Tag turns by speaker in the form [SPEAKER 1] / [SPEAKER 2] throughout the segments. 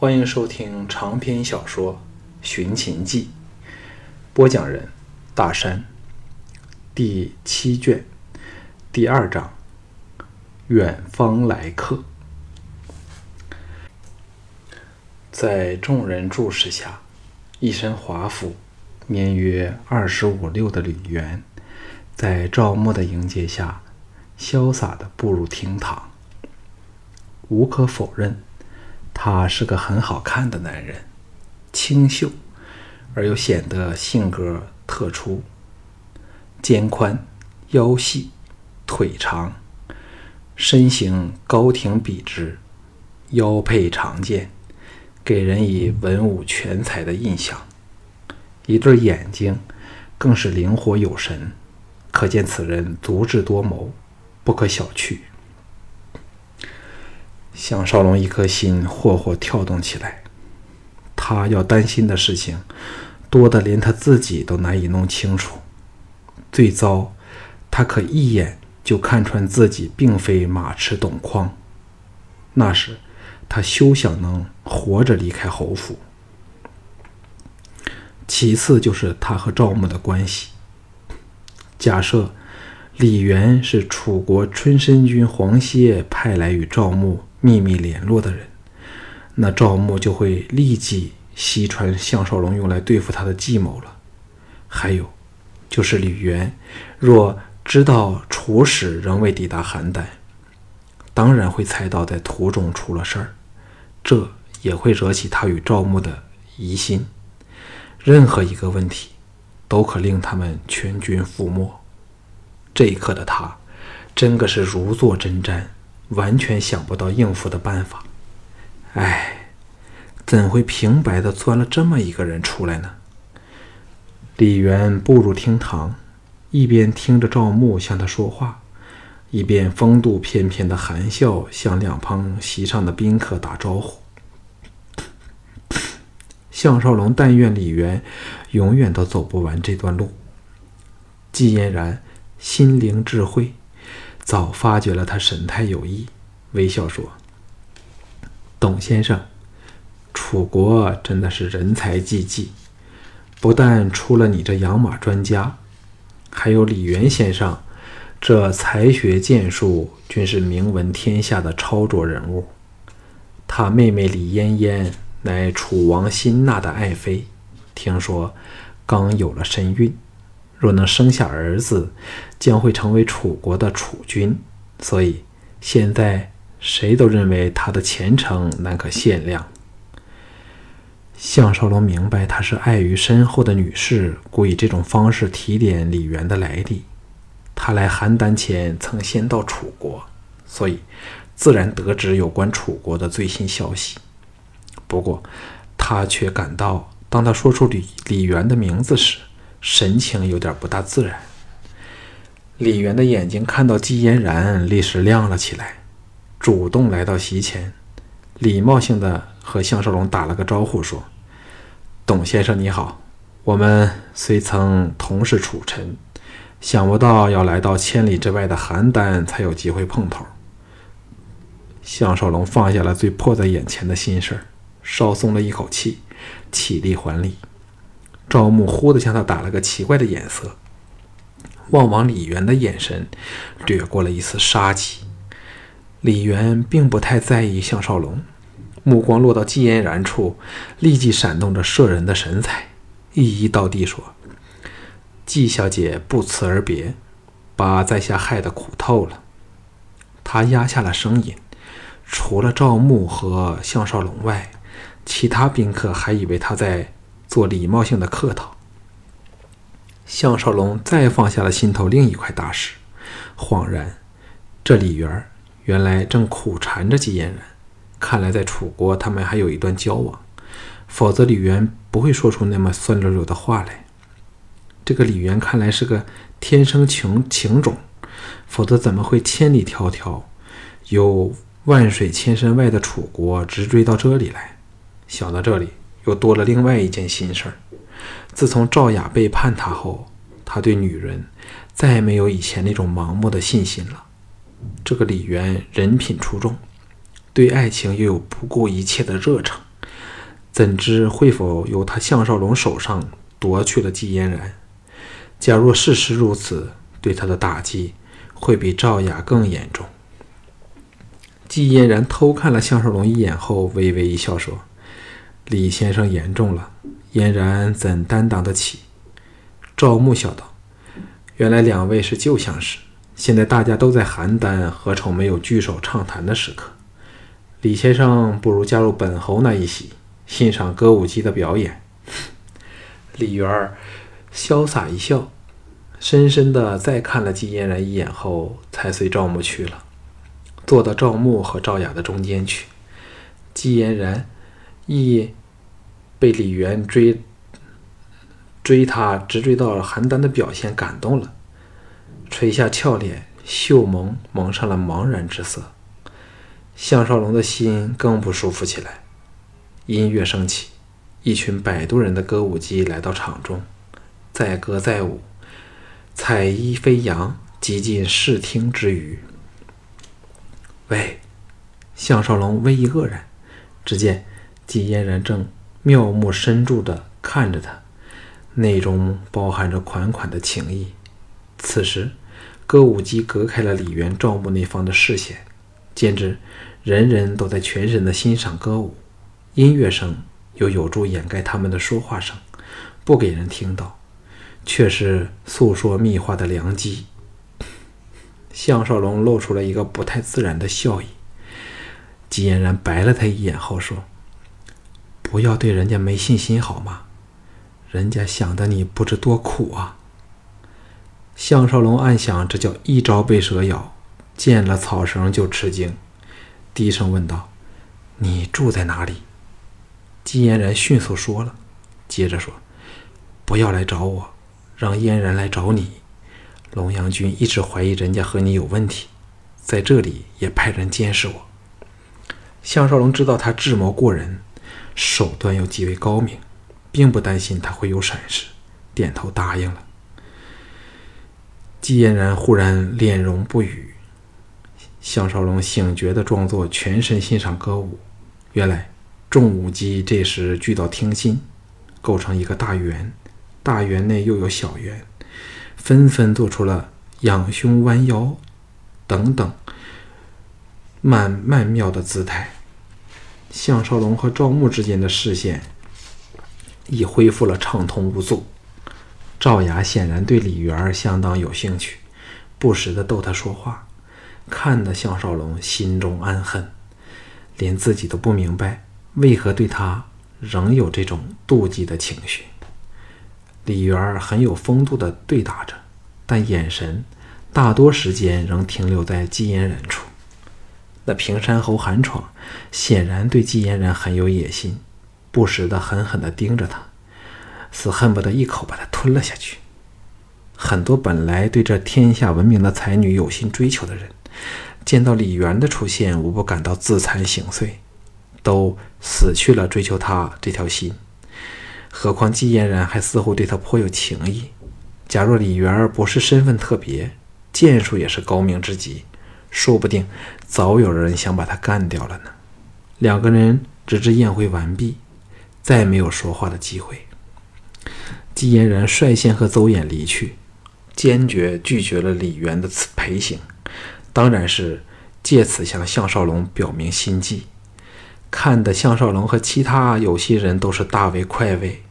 [SPEAKER 1] 欢迎收听长篇小说《寻秦记》，播讲人：大山，第七卷，第二章：远方来客。在众人注视下，一身华服、年约二十五六的吕元，在赵默的迎接下，潇洒地步入厅堂。无可否认。他是个很好看的男人，清秀而又显得性格特殊。肩宽、腰细、腿长，身形高挺笔直，腰佩长剑，给人以文武全才的印象。一对眼睛更是灵活有神，可见此人足智多谋，不可小觑。项少龙一颗心霍霍跳动起来，他要担心的事情多得连他自己都难以弄清楚。最糟，他可一眼就看穿自己并非马痴董匡。那时，他休想能活着离开侯府。其次就是他和赵牧的关系。假设李元是楚国春申君黄歇派来与赵牧。秘密联络的人，那赵牧就会立即西传项少龙用来对付他的计谋了。还有，就是吕元，若知道楚使仍未抵达邯郸，当然会猜到在途中出了事儿，这也会惹起他与赵牧的疑心。任何一个问题，都可令他们全军覆没。这一刻的他，真的是如坐针毡。完全想不到应付的办法，哎，怎会平白的钻了这么一个人出来呢？李渊步入厅堂，一边听着赵牧向他说话，一边风度翩翩的含笑向两旁席上的宾客打招呼。项少龙但愿李渊永远都走不完这段路。季嫣然心灵智慧。早发觉了他神态有异，微笑说：“董先生，楚国真的是人才济济，不但出了你这养马专家，还有李元先生，这才学剑术均是名闻天下的超卓人物。他妹妹李嫣嫣乃楚王辛纳的爱妃，听说刚有了身孕。”若能生下儿子，将会成为楚国的储君，所以现在谁都认为他的前程难可限量。项少龙明白他是碍于身后的女士，故以这种方式提点李元的来历。他来邯郸前曾先到楚国，所以自然得知有关楚国的最新消息。不过，他却感到，当他说出李李元的名字时，神情有点不大自然。李元的眼睛看到季嫣然，立时亮了起来，主动来到席前，礼貌性的和项少龙打了个招呼，说：“董先生你好，我们虽曾同是楚臣，想不到要来到千里之外的邯郸才有机会碰头。”项少龙放下了最迫在眼前的心事儿稍松了一口气，起立还礼。赵牧忽地向他打了个奇怪的眼色，望往李元的眼神掠过了一丝杀机。李元并不太在意项少龙，目光落到季嫣然处，立即闪动着摄人的神采，一一道地说：“季小姐不辞而别，把在下害得苦透了。”他压下了声音，除了赵牧和项少龙外，其他宾客还以为他在。做礼貌性的客套。项少龙再放下了心头另一块大石，恍然，这李元原来正苦缠着季嫣然。看来在楚国他们还有一段交往，否则李元不会说出那么酸溜溜的话来。这个李元看来是个天生情情种，否则怎么会千里迢迢，由万水千山外的楚国直追到这里来？想到这里。又多了另外一件心事儿。自从赵雅背叛他后，他对女人再也没有以前那种盲目的信心了。这个李渊人品出众，对爱情又有不顾一切的热诚，怎知会否由他项少龙手上夺去了季嫣然？假若事实如此，对他的打击会比赵雅更严重。季嫣然偷看了项少龙一眼后，微微一笑说：“李先生言重了，嫣然怎担当得起？”赵牧笑道：“原来两位是旧相识，现在大家都在邯郸，何愁没有聚首畅谈的时刻？李先生不如加入本侯那一席，欣赏歌舞伎的表演。”李元儿潇洒一笑，深深的再看了季嫣然一眼后，才随赵牧去了。坐到赵牧和赵雅的中间去，季嫣然亦被李渊追追他直追到邯郸的表现感动了，垂下俏脸，秀眸蒙上了茫然之色。项少龙的心更不舒服起来。音乐升起，一群摆渡人的歌舞伎来到场中，载歌载舞，彩衣飞扬，极尽视听之娱。喂，项少龙微一愕然，只见季嫣然正妙目深注地看着他，内中包含着款款的情意。此时，歌舞伎隔开了李渊、赵牧那方的视线，简直人人都在全神地欣赏歌舞，音乐声又有助掩盖他们的说话声，不给人听到，却是诉说秘话的良机。项少龙露出了一个不太自然的笑意。季嫣然白了他一眼后说：“不要对人家没信心好吗？人家想的你不知多苦啊。”项少龙暗想：“这叫一朝被蛇咬，见了草绳就吃惊。”低声问道：“你住在哪里？”季嫣然迅速说了，接着说：“不要来找我，让嫣然来找你。”龙阳君一直怀疑人家和你有问题，在这里也派人监视我。项少龙知道他智谋过人，手段又极为高明，并不担心他会有闪失，点头答应了。季嫣然忽然脸容不语，项少龙醒觉的装作全身欣赏歌舞。原来众舞姬这时聚到厅心，构成一个大圆，大圆内又有小圆。纷纷做出了仰胸弯腰等等曼曼妙的姿态。项少龙和赵牧之间的视线已恢复了畅通无阻。赵雅显然对李元相当有兴趣，不时的逗他说话，看得项少龙心中暗恨，连自己都不明白为何对他仍有这种妒忌的情绪。李元很有风度地对答着，但眼神大多时间仍停留在季嫣然处。那平山侯韩闯显然对季嫣然很有野心，不时地狠狠地盯着他，似恨不得一口把他吞了下去。很多本来对这天下闻名的才女有心追求的人，见到李媛的出现，无不感到自惭形秽，都死去了追求他这条心。何况季嫣然还似乎对他颇有情意。假若李元不是身份特别，剑术也是高明之极，说不定早有人想把他干掉了呢。两个人直至宴会完毕，再没有说话的机会。季嫣然率先和邹衍离去，坚决拒绝了李元的陪行，当然是借此向项少龙表明心迹。看得项少龙和其他有心人都是大为快慰。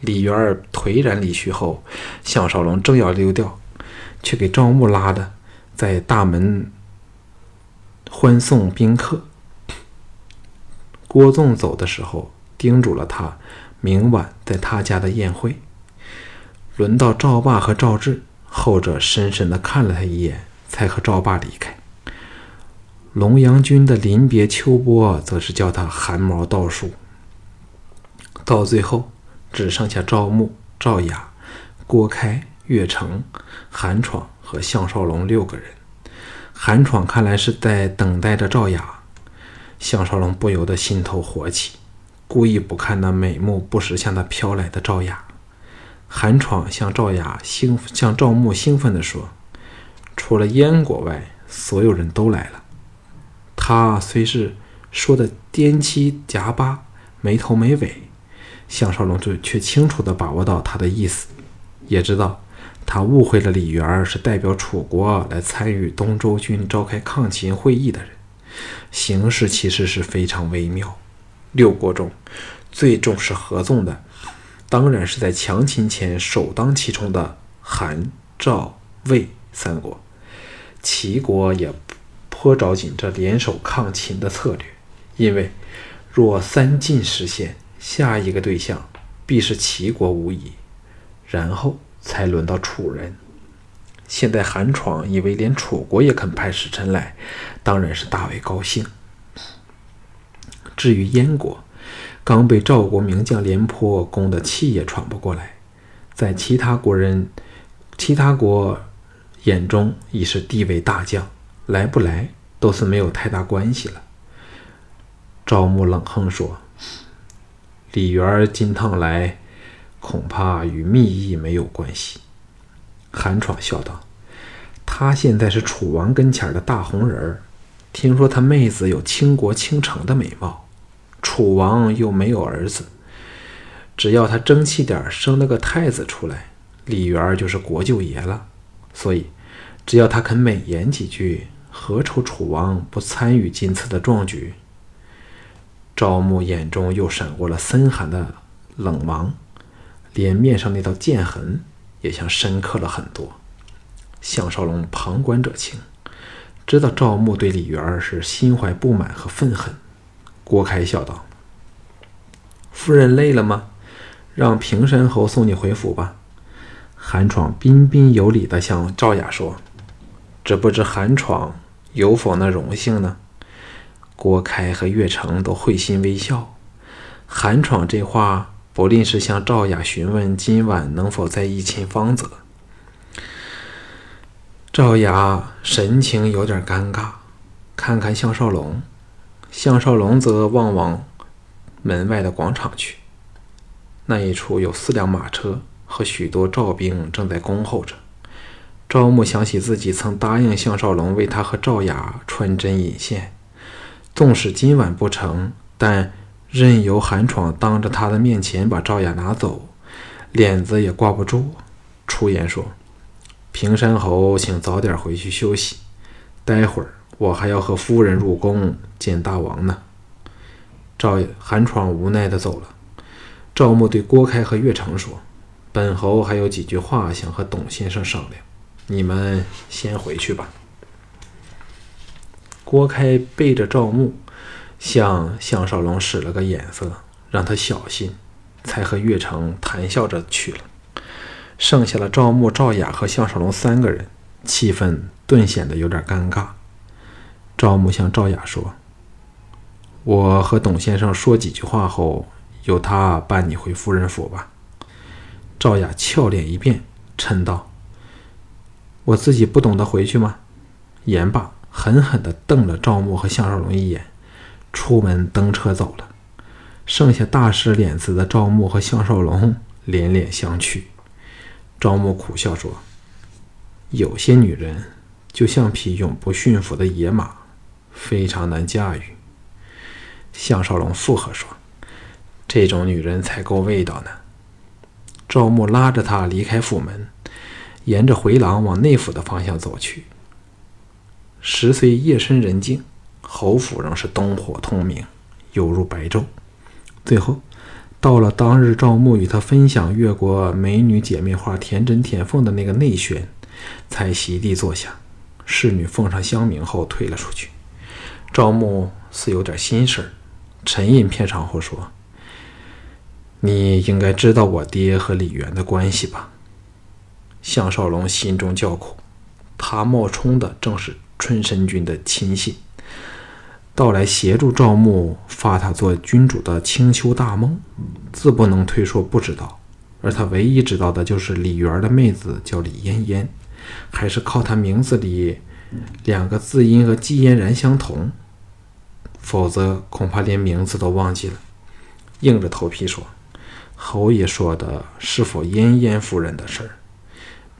[SPEAKER 1] 李元儿颓然离去后，项少龙正要溜掉，却给赵牧拉的在大门欢送宾客。郭纵走的时候，叮嘱了他明晚在他家的宴会。轮到赵霸和赵志，后者深深的看了他一眼，才和赵霸离开。龙阳君的临别秋波，则是叫他汗毛倒竖。到最后，只剩下赵牧、赵雅、郭开、岳成、韩闯和项少龙六个人。韩闯看来是在等待着赵雅，项少龙不由得心头火起，故意不看那美目不时向他飘来的赵雅。韩闯向赵雅兴向赵牧兴奋地说：“除了燕国外，所有人都来了。”他虽是说的颠七夹八，没头没尾。项少龙就却清楚地把握到他的意思，也知道他误会了李元是代表楚国来参与东周军召开抗秦会议的人。形势其实是非常微妙。六国中最重视合纵的，当然是在强秦前首当其冲的韩、赵、魏三国。齐国也颇着紧这联手抗秦的策略，因为若三晋实现。下一个对象必是齐国无疑，然后才轮到楚人。现在韩闯以为连楚国也肯派使臣来，当然是大为高兴。至于燕国，刚被赵国名将廉颇攻得气也喘不过来，在其他国人、其他国眼中已是地位大将，来不来都是没有太大关系了。赵牧冷哼说。李元金趟来，恐怕与密意没有关系。韩闯笑道：“他现在是楚王跟前的大红人儿，听说他妹子有倾国倾城的美貌，楚王又没有儿子，只要他争气点，生了个太子出来，李元就是国舅爷了。所以，只要他肯美言几句，何愁楚王不参与今次的壮举？”赵牧眼中又闪过了森寒的冷芒，连面上那道剑痕也像深刻了很多。项少龙旁观者清，知道赵牧对李元儿是心怀不满和愤恨。郭开笑道：“夫人累了吗？让平山侯送你回府吧。”韩闯彬彬有礼地向赵雅说：“只不知韩闯有否那荣幸呢？”郭开和岳成都会心微笑。韩闯这话不吝是向赵雅询问今晚能否在一亲芳泽。赵雅神情有点尴尬，看看项少龙，项少龙则望望门外的广场去。那一处有四辆马车和许多赵兵正在恭候着。赵牧想起自己曾答应项少龙为他和赵雅穿针引线。纵使今晚不成，但任由韩闯当着他的面前把赵雅拿走，脸子也挂不住。出言说：“平山侯，请早点回去休息，待会儿我还要和夫人入宫见大王呢。”赵韩闯无奈的走了。赵牧对郭开和岳成说：“本侯还有几句话想和董先生商量，你们先回去吧。”郭开背着赵牧，向项少龙使了个眼色，让他小心，才和岳成谈笑着去了。剩下了赵牧、赵雅和项少龙三个人，气氛顿显得有点尴尬。赵牧向赵雅说：“我和董先生说几句话后，由他伴你回夫人府吧。”赵雅俏脸一变，嗔道：“我自己不懂得回去吗？”言罢。狠狠地瞪了赵牧和项少龙一眼，出门登车走了。剩下大失脸子的赵牧和项少龙连连相觑。赵牧苦笑说：“有些女人就像匹永不驯服的野马，非常难驾驭。”项少龙附和说：“这种女人才够味道呢。”赵牧拉着他离开府门，沿着回廊往内府的方向走去。时虽夜深人静，侯府仍是灯火通明，犹如白昼。最后，到了当日赵牧与他分享越国美女姐妹花田真、田凤的那个内轩，才席地坐下。侍女奉上香茗后退了出去。赵牧似有点心事儿，沉吟片场后说：“你应该知道我爹和李元的关系吧？”项少龙心中叫苦，他冒充的正是。春申君的亲信到来协助赵牧发他做君主的清秋大梦，自不能推说不知道。而他唯一知道的就是李元的妹子叫李嫣嫣，还是靠他名字里两个字音和季嫣然相同，否则恐怕连名字都忘记了。硬着头皮说：“侯爷说的是否嫣嫣夫人的事儿？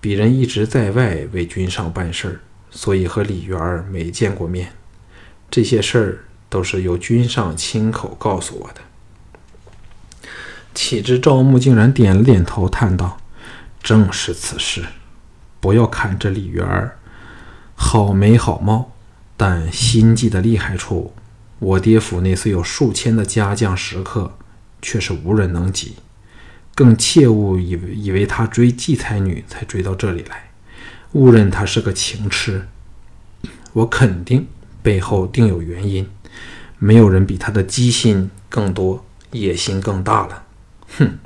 [SPEAKER 1] 鄙人一直在外为君上办事儿。”所以和李元没见过面，这些事儿都是由君上亲口告诉我的。岂知赵牧竟然点了点头，叹道：“正是此事。不要看这李媛儿好眉好貌，但心计的厉害处，我爹府内虽有数千的家将食客，却是无人能及。更切勿以为以为他追季才女才追到这里来，误认他是个情痴。我肯定背后定有原因。没有人比他的机心更多，野心更大了。”哼，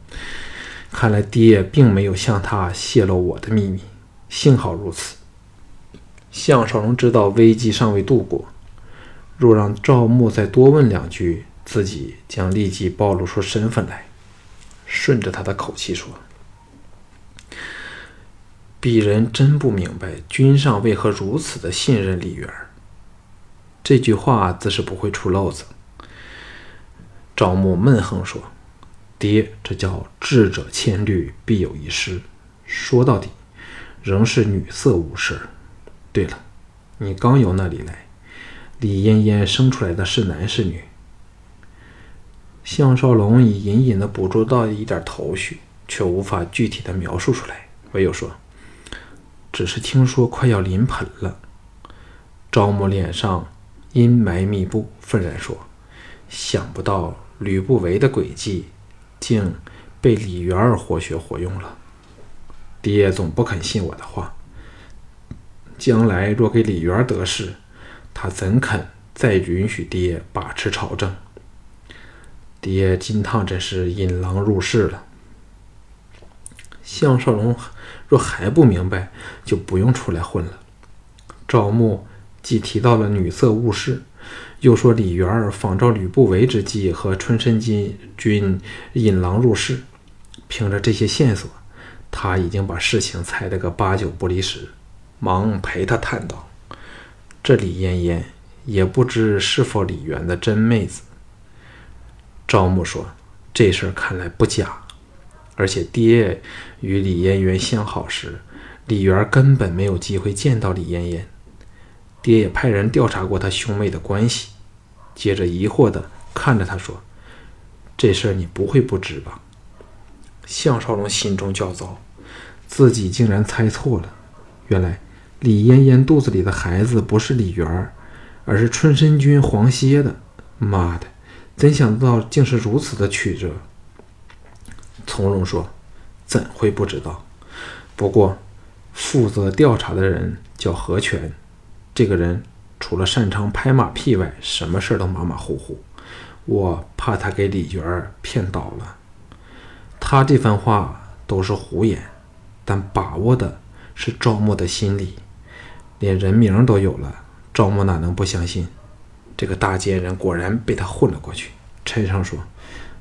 [SPEAKER 1] 看来爹并没有向他泄露我的秘密，幸好如此。项少龙知道危机尚未度过，若让赵牧再多问两句，自己将立即暴露出身份来。顺着他的口气说：“鄙人真不明白，君上为何如此的信任李元儿。”这句话自是不会出漏子。赵牧闷哼说。爹，这叫智者千虑，必有一失。说到底，仍是女色误事。对了，你刚由那里来，李嫣嫣生出来的是男是女？项少龙已隐隐的捕捉到一点头绪，却无法具体的描述出来，唯有说：“只是听说快要临盆了。”赵母脸上阴霾密布，愤然说：“想不到吕不韦的诡计。”竟被李元儿活学活用了。爹总不肯信我的话。将来若给李元儿得势，他怎肯再允许爹把持朝政？爹金汤真是引狼入室了。项少龙若还不明白，就不用出来混了。赵牧既提到了女色误事。又说李元儿仿照吕不韦之计和春申君君引狼入室，凭着这些线索，他已经把事情猜得个八九不离十，忙陪他叹道：“这李嫣嫣也不知是否李元的真妹子。”赵牧说：“这事儿看来不假，而且爹与李嫣嫣相好时，李元根本没有机会见到李嫣嫣。”爹也派人调查过他兄妹的关系，接着疑惑地看着他说：“这事儿你不会不知吧？”项少龙心中焦躁，自己竟然猜错了。原来李嫣嫣肚子里的孩子不是李媛而是春申君黄歇的。妈的，怎想得到竟是如此的曲折？从容说：“怎会不知道？不过负责调查的人叫何全。”这个人除了擅长拍马屁外，什么事儿都马马虎虎。我怕他给李娟儿骗倒了。他这番话都是胡言，但把握的是赵默的心理，连人名都有了。赵默哪能不相信？这个大奸人果然被他混了过去。陈上说：“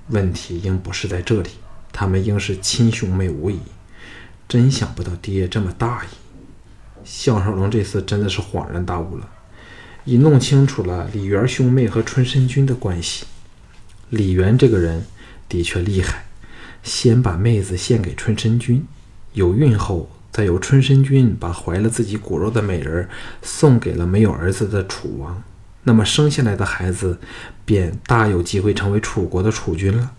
[SPEAKER 1] 问题应不是在这里，他们应是亲兄妹无疑。真想不到爹这么大意。”项少龙这次真的是恍然大悟了，已弄清楚了李元兄妹和春申君的关系。李元这个人的确厉害，先把妹子献给春申君，有孕后再由春申君把怀了自己骨肉的美人送给了没有儿子的楚王，那么生下来的孩子便大有机会成为楚国的储君了。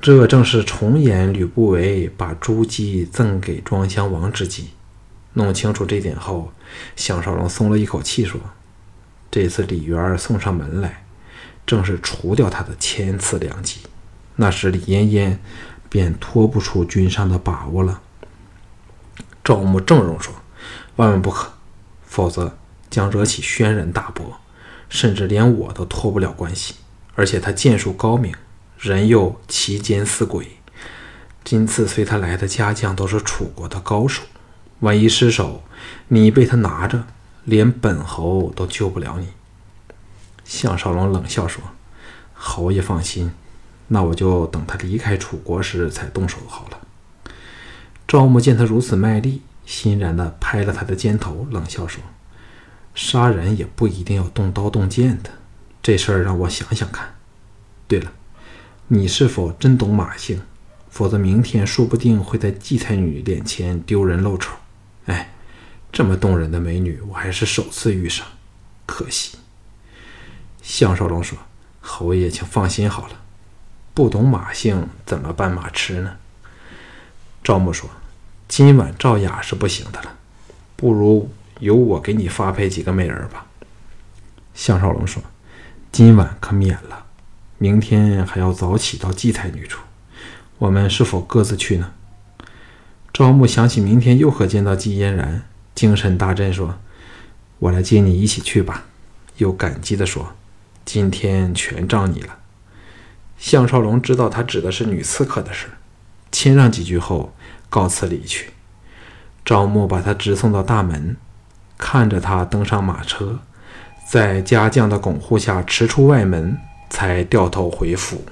[SPEAKER 1] 这正是重演吕不韦把朱姬赠给庄襄王之计。弄清楚这点后，项少龙松了一口气，说：“这次李元儿送上门来，正是除掉他的千次良机。那时李嫣嫣便脱不出君上的把握了。”赵牧郑容说：“万万不可，否则将惹起轩然大波，甚至连我都脱不了关系。而且他剑术高明，人又奇奸似鬼。今次随他来的家将都是楚国的高手。”万一失手，你被他拿着，连本侯都救不了你。项少龙冷笑说：“侯爷放心，那我就等他离开楚国时才动手好了。”赵牧见他如此卖力，欣然地拍了他的肩头，冷笑说：“杀人也不一定要动刀动剑的，这事儿让我想想看。对了，你是否真懂马性？否则明天说不定会在季才女脸前丢人露丑。”哎，这么动人的美女，我还是首次遇上，可惜。项少龙说：“侯爷，请放心好了，不懂马性，怎么办马痴呢？”赵牧说：“今晚赵雅是不行的了，不如由我给你发配几个美人吧。”项少龙说：“今晚可免了，明天还要早起到祭台女处，我们是否各自去呢？”赵牧想起明天又可见到季嫣然，精神大振，说：“我来接你一起去吧。”又感激地说：“今天全仗你了。”项少龙知道他指的是女刺客的事，谦让几句后，告辞离去。赵牧把他直送到大门，看着他登上马车，在家将的拱护下驰出外门，才掉头回府。